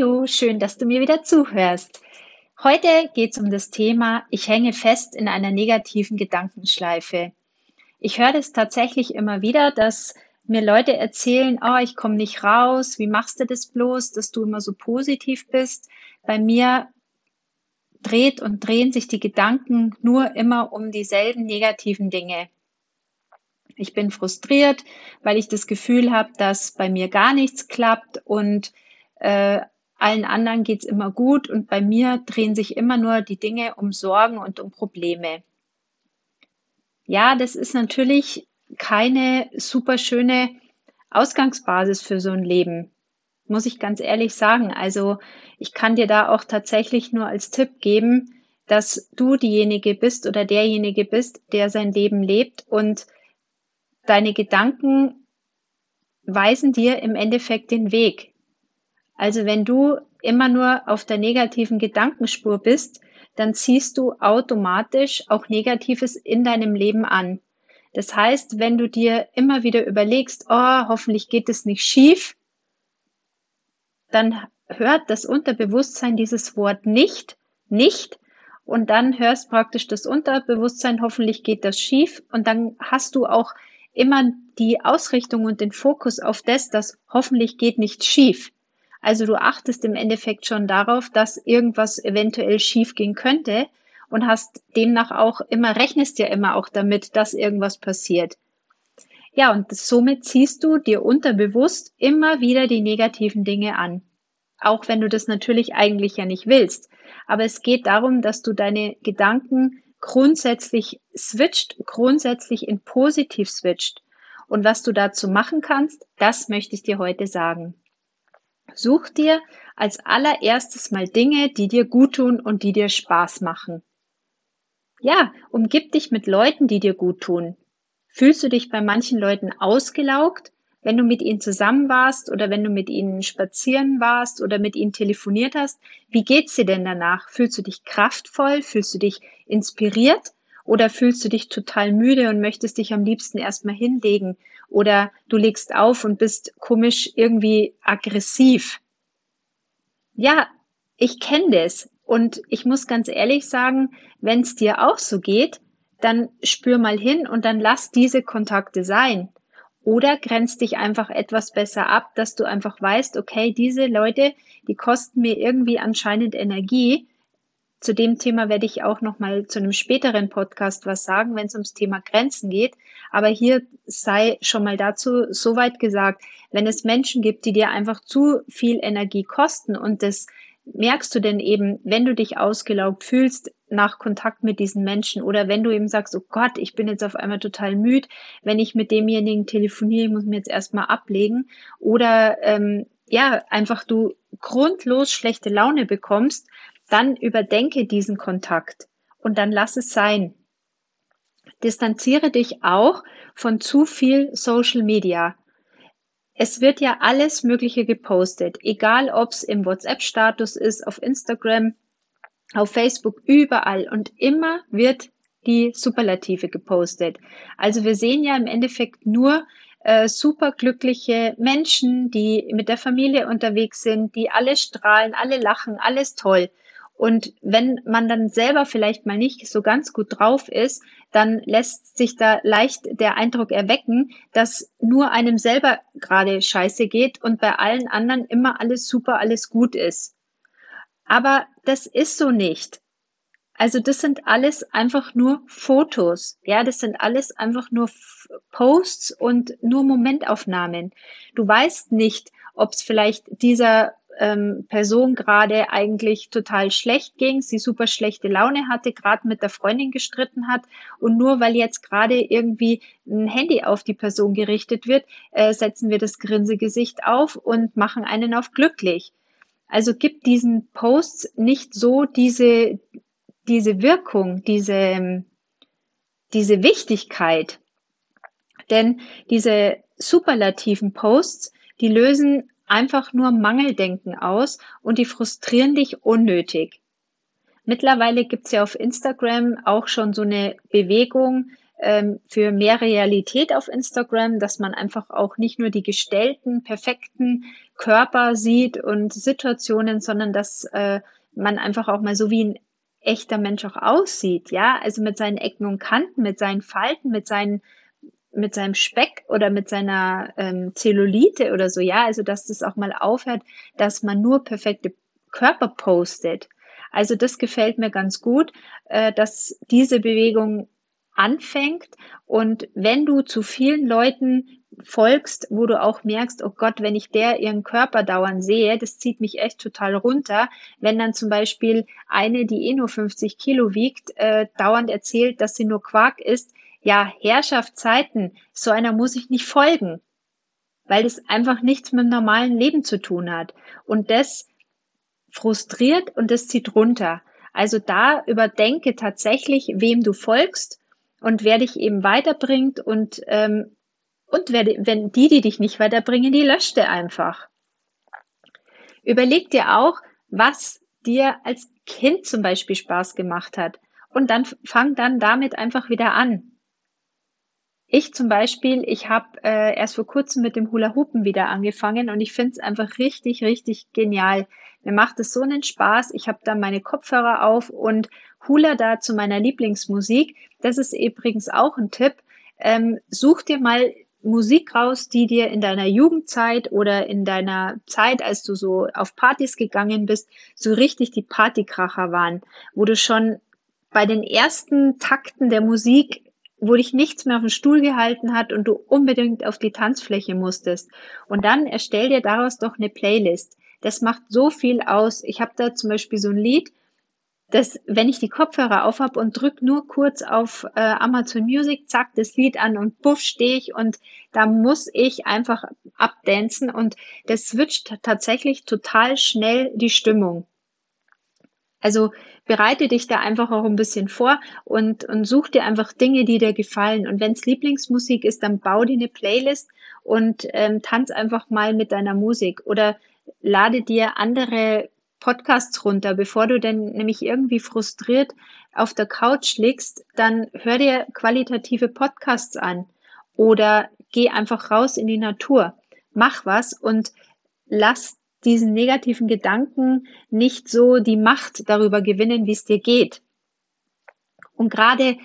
Hallo, schön, dass du mir wieder zuhörst. Heute geht es um das Thema, ich hänge fest in einer negativen Gedankenschleife. Ich höre das tatsächlich immer wieder, dass mir Leute erzählen, oh, ich komme nicht raus, wie machst du das bloß, dass du immer so positiv bist. Bei mir dreht und drehen sich die Gedanken nur immer um dieselben negativen Dinge. Ich bin frustriert, weil ich das Gefühl habe, dass bei mir gar nichts klappt und äh, allen anderen geht's immer gut und bei mir drehen sich immer nur die Dinge um Sorgen und um Probleme. Ja, das ist natürlich keine super schöne Ausgangsbasis für so ein Leben, muss ich ganz ehrlich sagen. Also ich kann dir da auch tatsächlich nur als Tipp geben, dass du diejenige bist oder derjenige bist, der sein Leben lebt und deine Gedanken weisen dir im Endeffekt den Weg. Also wenn du immer nur auf der negativen Gedankenspur bist, dann ziehst du automatisch auch Negatives in deinem Leben an. Das heißt, wenn du dir immer wieder überlegst, oh, hoffentlich geht es nicht schief, dann hört das Unterbewusstsein dieses Wort nicht, nicht, und dann hörst praktisch das Unterbewusstsein, hoffentlich geht das schief, und dann hast du auch immer die Ausrichtung und den Fokus auf das, dass hoffentlich geht nicht schief. Also du achtest im Endeffekt schon darauf, dass irgendwas eventuell schiefgehen könnte und hast demnach auch immer, rechnest ja immer auch damit, dass irgendwas passiert. Ja, und somit ziehst du dir unterbewusst immer wieder die negativen Dinge an. Auch wenn du das natürlich eigentlich ja nicht willst. Aber es geht darum, dass du deine Gedanken grundsätzlich switcht, grundsätzlich in positiv switcht. Und was du dazu machen kannst, das möchte ich dir heute sagen. Such dir als allererstes mal Dinge, die dir gut tun und die dir Spaß machen. Ja, umgib dich mit Leuten, die dir gut tun. Fühlst du dich bei manchen Leuten ausgelaugt, wenn du mit ihnen zusammen warst oder wenn du mit ihnen spazieren warst oder mit ihnen telefoniert hast? Wie geht's dir denn danach? Fühlst du dich kraftvoll? Fühlst du dich inspiriert? Oder fühlst du dich total müde und möchtest dich am liebsten erstmal hinlegen? Oder du legst auf und bist komisch irgendwie aggressiv. Ja, ich kenne das. Und ich muss ganz ehrlich sagen, wenn es dir auch so geht, dann spür mal hin und dann lass diese Kontakte sein. Oder grenz dich einfach etwas besser ab, dass du einfach weißt, okay, diese Leute, die kosten mir irgendwie anscheinend Energie zu dem Thema werde ich auch noch mal zu einem späteren Podcast was sagen, wenn es ums Thema Grenzen geht. Aber hier sei schon mal dazu soweit gesagt, wenn es Menschen gibt, die dir einfach zu viel Energie kosten und das merkst du denn eben, wenn du dich ausgelaugt fühlst nach Kontakt mit diesen Menschen oder wenn du eben sagst, oh Gott, ich bin jetzt auf einmal total müde, wenn ich mit demjenigen telefoniere, ich muss mir jetzt erstmal ablegen oder ähm, ja, einfach du grundlos schlechte Laune bekommst, dann überdenke diesen Kontakt und dann lass es sein. Distanziere dich auch von zu viel Social Media. Es wird ja alles Mögliche gepostet, egal ob es im WhatsApp-Status ist, auf Instagram, auf Facebook, überall. Und immer wird die Superlative gepostet. Also wir sehen ja im Endeffekt nur äh, superglückliche Menschen, die mit der Familie unterwegs sind, die alle strahlen, alle lachen, alles toll. Und wenn man dann selber vielleicht mal nicht so ganz gut drauf ist, dann lässt sich da leicht der Eindruck erwecken, dass nur einem selber gerade scheiße geht und bei allen anderen immer alles super, alles gut ist. Aber das ist so nicht. Also das sind alles einfach nur Fotos. Ja, das sind alles einfach nur Posts und nur Momentaufnahmen. Du weißt nicht, ob es vielleicht dieser ähm, Person gerade eigentlich total schlecht ging, sie super schlechte Laune hatte, gerade mit der Freundin gestritten hat und nur weil jetzt gerade irgendwie ein Handy auf die Person gerichtet wird, äh, setzen wir das Grinsegesicht auf und machen einen auf glücklich. Also gibt diesen Posts nicht so diese, diese Wirkung, diese, diese Wichtigkeit. Denn diese superlativen Posts, die lösen einfach nur Mangeldenken aus und die frustrieren dich unnötig. Mittlerweile gibt's ja auf Instagram auch schon so eine Bewegung ähm, für mehr Realität auf Instagram, dass man einfach auch nicht nur die gestellten, perfekten Körper sieht und Situationen, sondern dass äh, man einfach auch mal so wie ein echter Mensch auch aussieht, ja, also mit seinen Ecken und Kanten, mit seinen Falten, mit seinen mit seinem Speck oder mit seiner ähm, Zellulite oder so, ja, also dass das auch mal aufhört, dass man nur perfekte Körper postet. Also das gefällt mir ganz gut, äh, dass diese Bewegung anfängt und wenn du zu vielen Leuten folgst, wo du auch merkst, oh Gott, wenn ich der ihren Körper dauernd sehe, das zieht mich echt total runter. Wenn dann zum Beispiel eine, die eh nur 50 Kilo wiegt, äh, dauernd erzählt, dass sie nur Quark isst, ja, Herrschaftszeiten, so einer muss ich nicht folgen, weil das einfach nichts mit dem normalen Leben zu tun hat. Und das frustriert und das zieht runter. Also da überdenke tatsächlich, wem du folgst und wer dich eben weiterbringt und, ähm, und wer, wenn die, die dich nicht weiterbringen, die löschte einfach. Überleg dir auch, was dir als Kind zum Beispiel Spaß gemacht hat. Und dann fang dann damit einfach wieder an. Ich zum Beispiel, ich habe äh, erst vor kurzem mit dem Hula Hoopen wieder angefangen und ich finde es einfach richtig, richtig genial. Mir macht es so einen Spaß. Ich habe da meine Kopfhörer auf und Hula da zu meiner Lieblingsmusik. Das ist übrigens auch ein Tipp. Ähm, such dir mal Musik raus, die dir in deiner Jugendzeit oder in deiner Zeit, als du so auf Partys gegangen bist, so richtig die Partykracher waren, wo du schon bei den ersten Takten der Musik wo dich nichts mehr auf den Stuhl gehalten hat und du unbedingt auf die Tanzfläche musstest. Und dann erstell dir daraus doch eine Playlist. Das macht so viel aus. Ich habe da zum Beispiel so ein Lied, das, wenn ich die Kopfhörer aufhab und drück nur kurz auf äh, Amazon Music, zack, das Lied an und buff stehe ich und da muss ich einfach abdancen und das switcht tatsächlich total schnell die Stimmung. Also bereite dich da einfach auch ein bisschen vor und, und such dir einfach Dinge, die dir gefallen. Und wenn es Lieblingsmusik ist, dann bau dir eine Playlist und ähm, tanz einfach mal mit deiner Musik oder lade dir andere Podcasts runter, bevor du denn nämlich irgendwie frustriert auf der Couch liegst, dann hör dir qualitative Podcasts an oder geh einfach raus in die Natur. Mach was und lass diesen negativen Gedanken nicht so die Macht darüber gewinnen, wie es dir geht. Und gerade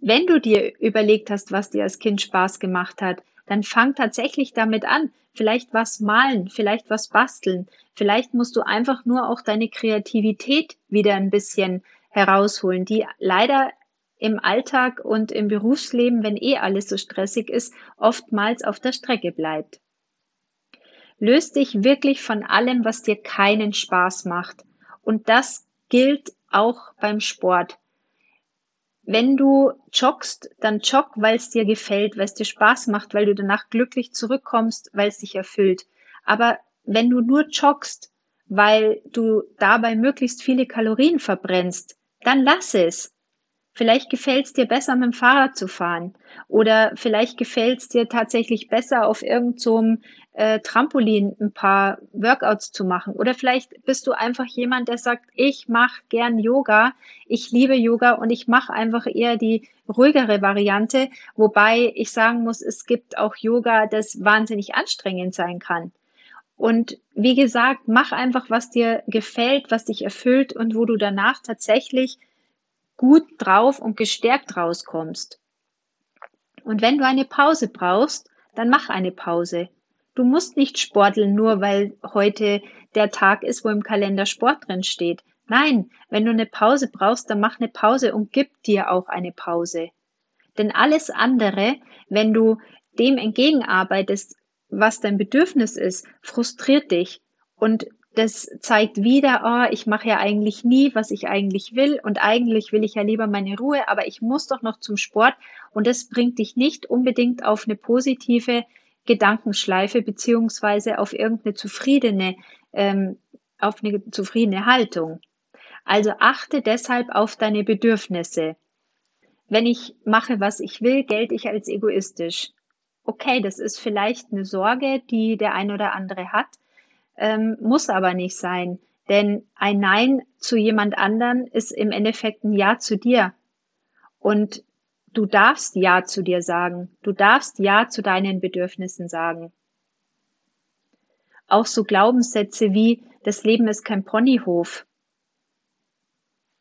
wenn du dir überlegt hast, was dir als Kind Spaß gemacht hat, dann fang tatsächlich damit an. Vielleicht was malen, vielleicht was basteln. Vielleicht musst du einfach nur auch deine Kreativität wieder ein bisschen herausholen, die leider im Alltag und im Berufsleben, wenn eh alles so stressig ist, oftmals auf der Strecke bleibt. Löst dich wirklich von allem, was dir keinen Spaß macht. Und das gilt auch beim Sport. Wenn du joggst, dann jogg, weil es dir gefällt, weil es dir Spaß macht, weil du danach glücklich zurückkommst, weil es dich erfüllt. Aber wenn du nur joggst, weil du dabei möglichst viele Kalorien verbrennst, dann lass es. Vielleicht gefällt es dir besser, mit dem Fahrrad zu fahren. Oder vielleicht gefällt es dir tatsächlich besser, auf irgendeinem so äh, Trampolin ein paar Workouts zu machen. Oder vielleicht bist du einfach jemand, der sagt, ich mache gern Yoga, ich liebe Yoga und ich mache einfach eher die ruhigere Variante. Wobei ich sagen muss, es gibt auch Yoga, das wahnsinnig anstrengend sein kann. Und wie gesagt, mach einfach, was dir gefällt, was dich erfüllt und wo du danach tatsächlich gut drauf und gestärkt rauskommst. Und wenn du eine Pause brauchst, dann mach eine Pause. Du musst nicht sporteln, nur weil heute der Tag ist, wo im Kalender Sport drin steht. Nein, wenn du eine Pause brauchst, dann mach eine Pause und gib dir auch eine Pause. Denn alles andere, wenn du dem entgegenarbeitest, was dein Bedürfnis ist, frustriert dich. Und das zeigt wieder, oh, ich mache ja eigentlich nie, was ich eigentlich will und eigentlich will ich ja lieber meine Ruhe, aber ich muss doch noch zum Sport und das bringt dich nicht unbedingt auf eine positive Gedankenschleife beziehungsweise auf irgendeine zufriedene, ähm, auf eine zufriedene Haltung. Also achte deshalb auf deine Bedürfnisse. Wenn ich mache, was ich will, gelte ich als egoistisch. Okay, das ist vielleicht eine Sorge, die der ein oder andere hat, ähm, muss aber nicht sein. Denn ein Nein zu jemand anderen ist im Endeffekt ein Ja zu dir. Und du darfst Ja zu dir sagen. Du darfst Ja zu deinen Bedürfnissen sagen. Auch so Glaubenssätze wie, das Leben ist kein Ponyhof.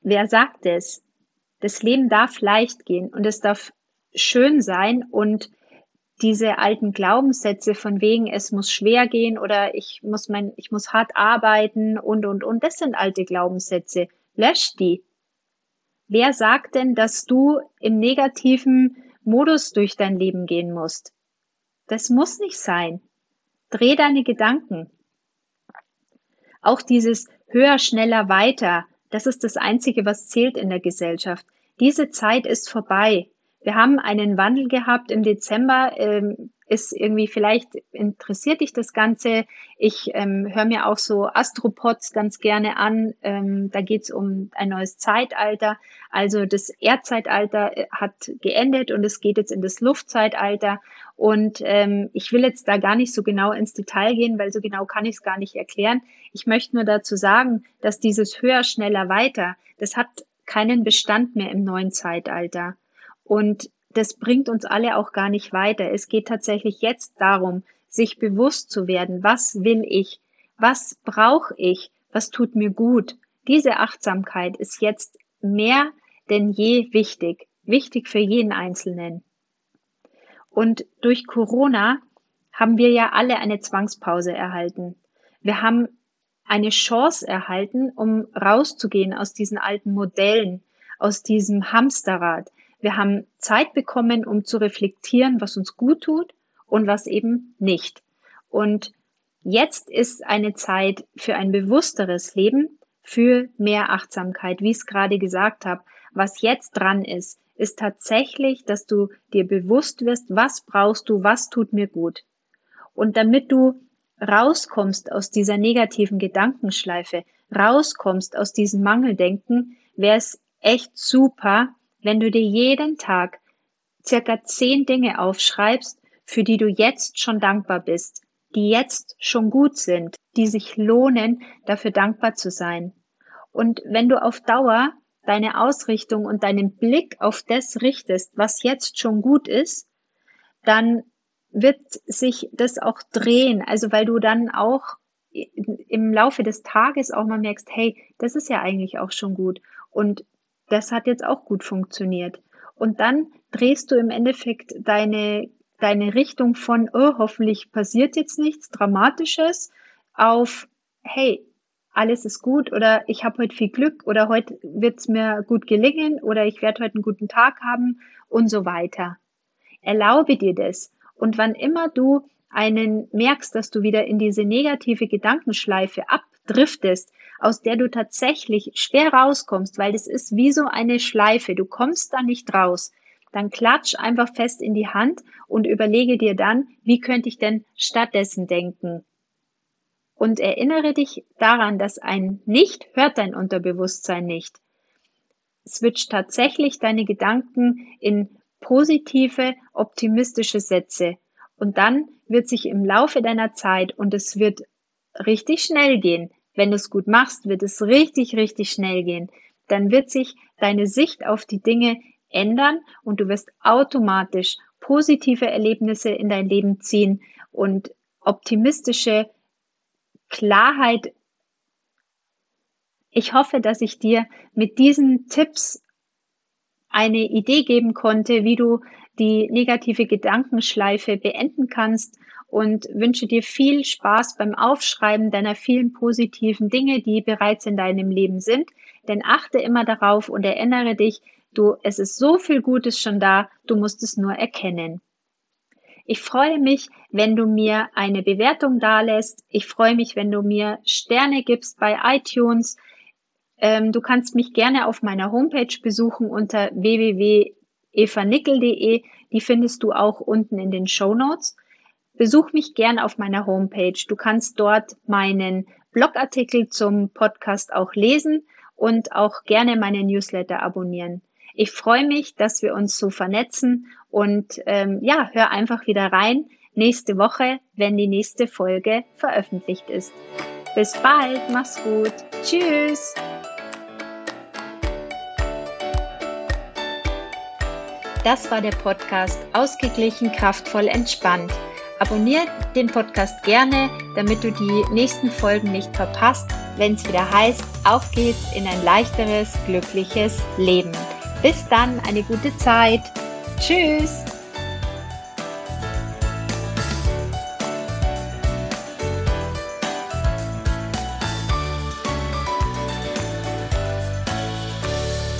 Wer sagt es? Das Leben darf leicht gehen und es darf schön sein und diese alten Glaubenssätze von wegen, es muss schwer gehen oder ich muss mein, ich muss hart arbeiten und, und, und, das sind alte Glaubenssätze. Lösch die. Wer sagt denn, dass du im negativen Modus durch dein Leben gehen musst? Das muss nicht sein. Dreh deine Gedanken. Auch dieses höher, schneller, weiter, das ist das Einzige, was zählt in der Gesellschaft. Diese Zeit ist vorbei. Wir haben einen Wandel gehabt im Dezember. Ähm, ist irgendwie vielleicht interessiert dich das Ganze. Ich ähm, höre mir auch so Astropods ganz gerne an. Ähm, da geht es um ein neues Zeitalter. Also das Erdzeitalter äh, hat geendet und es geht jetzt in das Luftzeitalter. Und ähm, ich will jetzt da gar nicht so genau ins Detail gehen, weil so genau kann ich es gar nicht erklären. Ich möchte nur dazu sagen, dass dieses höher, schneller, weiter, das hat keinen Bestand mehr im neuen Zeitalter. Und das bringt uns alle auch gar nicht weiter. Es geht tatsächlich jetzt darum, sich bewusst zu werden, was will ich, was brauche ich, was tut mir gut. Diese Achtsamkeit ist jetzt mehr denn je wichtig, wichtig für jeden Einzelnen. Und durch Corona haben wir ja alle eine Zwangspause erhalten. Wir haben eine Chance erhalten, um rauszugehen aus diesen alten Modellen, aus diesem Hamsterrad. Wir haben Zeit bekommen, um zu reflektieren, was uns gut tut und was eben nicht. Und jetzt ist eine Zeit für ein bewussteres Leben, für mehr Achtsamkeit, wie ich es gerade gesagt habe. Was jetzt dran ist, ist tatsächlich, dass du dir bewusst wirst, was brauchst du, was tut mir gut. Und damit du rauskommst aus dieser negativen Gedankenschleife, rauskommst aus diesem Mangeldenken, wäre es echt super, wenn du dir jeden Tag circa zehn Dinge aufschreibst, für die du jetzt schon dankbar bist, die jetzt schon gut sind, die sich lohnen, dafür dankbar zu sein. Und wenn du auf Dauer deine Ausrichtung und deinen Blick auf das richtest, was jetzt schon gut ist, dann wird sich das auch drehen. Also weil du dann auch im Laufe des Tages auch mal merkst, hey, das ist ja eigentlich auch schon gut. Und das hat jetzt auch gut funktioniert. Und dann drehst du im Endeffekt deine, deine Richtung von, oh, hoffentlich passiert jetzt nichts Dramatisches, auf, hey, alles ist gut oder ich habe heute viel Glück oder heute wird es mir gut gelingen oder ich werde heute einen guten Tag haben und so weiter. Erlaube dir das. Und wann immer du einen merkst, dass du wieder in diese negative Gedankenschleife abdriftest, aus der du tatsächlich schwer rauskommst, weil das ist wie so eine Schleife, du kommst da nicht raus, dann klatsch einfach fest in die Hand und überlege dir dann, wie könnte ich denn stattdessen denken. Und erinnere dich daran, dass ein Nicht hört dein Unterbewusstsein nicht. Switch tatsächlich deine Gedanken in positive, optimistische Sätze. Und dann wird sich im Laufe deiner Zeit, und es wird richtig schnell gehen, wenn du es gut machst, wird es richtig, richtig schnell gehen. Dann wird sich deine Sicht auf die Dinge ändern und du wirst automatisch positive Erlebnisse in dein Leben ziehen und optimistische Klarheit. Ich hoffe, dass ich dir mit diesen Tipps eine Idee geben konnte, wie du die negative Gedankenschleife beenden kannst und wünsche dir viel Spaß beim Aufschreiben deiner vielen positiven Dinge, die bereits in deinem Leben sind. Denn achte immer darauf und erinnere dich, du, es ist so viel Gutes schon da, du musst es nur erkennen. Ich freue mich, wenn du mir eine Bewertung dalässt. Ich freue mich, wenn du mir Sterne gibst bei iTunes. Ähm, du kannst mich gerne auf meiner Homepage besuchen unter www.evanickel.de. Die findest du auch unten in den Show Notes. Besuch mich gerne auf meiner Homepage. Du kannst dort meinen Blogartikel zum Podcast auch lesen und auch gerne meine Newsletter abonnieren. Ich freue mich, dass wir uns so vernetzen und ähm, ja, hör einfach wieder rein nächste Woche, wenn die nächste Folge veröffentlicht ist. Bis bald, mach's gut. Tschüss. Das war der Podcast Ausgeglichen, kraftvoll, entspannt. Abonnier den Podcast gerne, damit du die nächsten Folgen nicht verpasst, wenn es wieder heißt, auf geht's in ein leichteres, glückliches Leben. Bis dann, eine gute Zeit. Tschüss.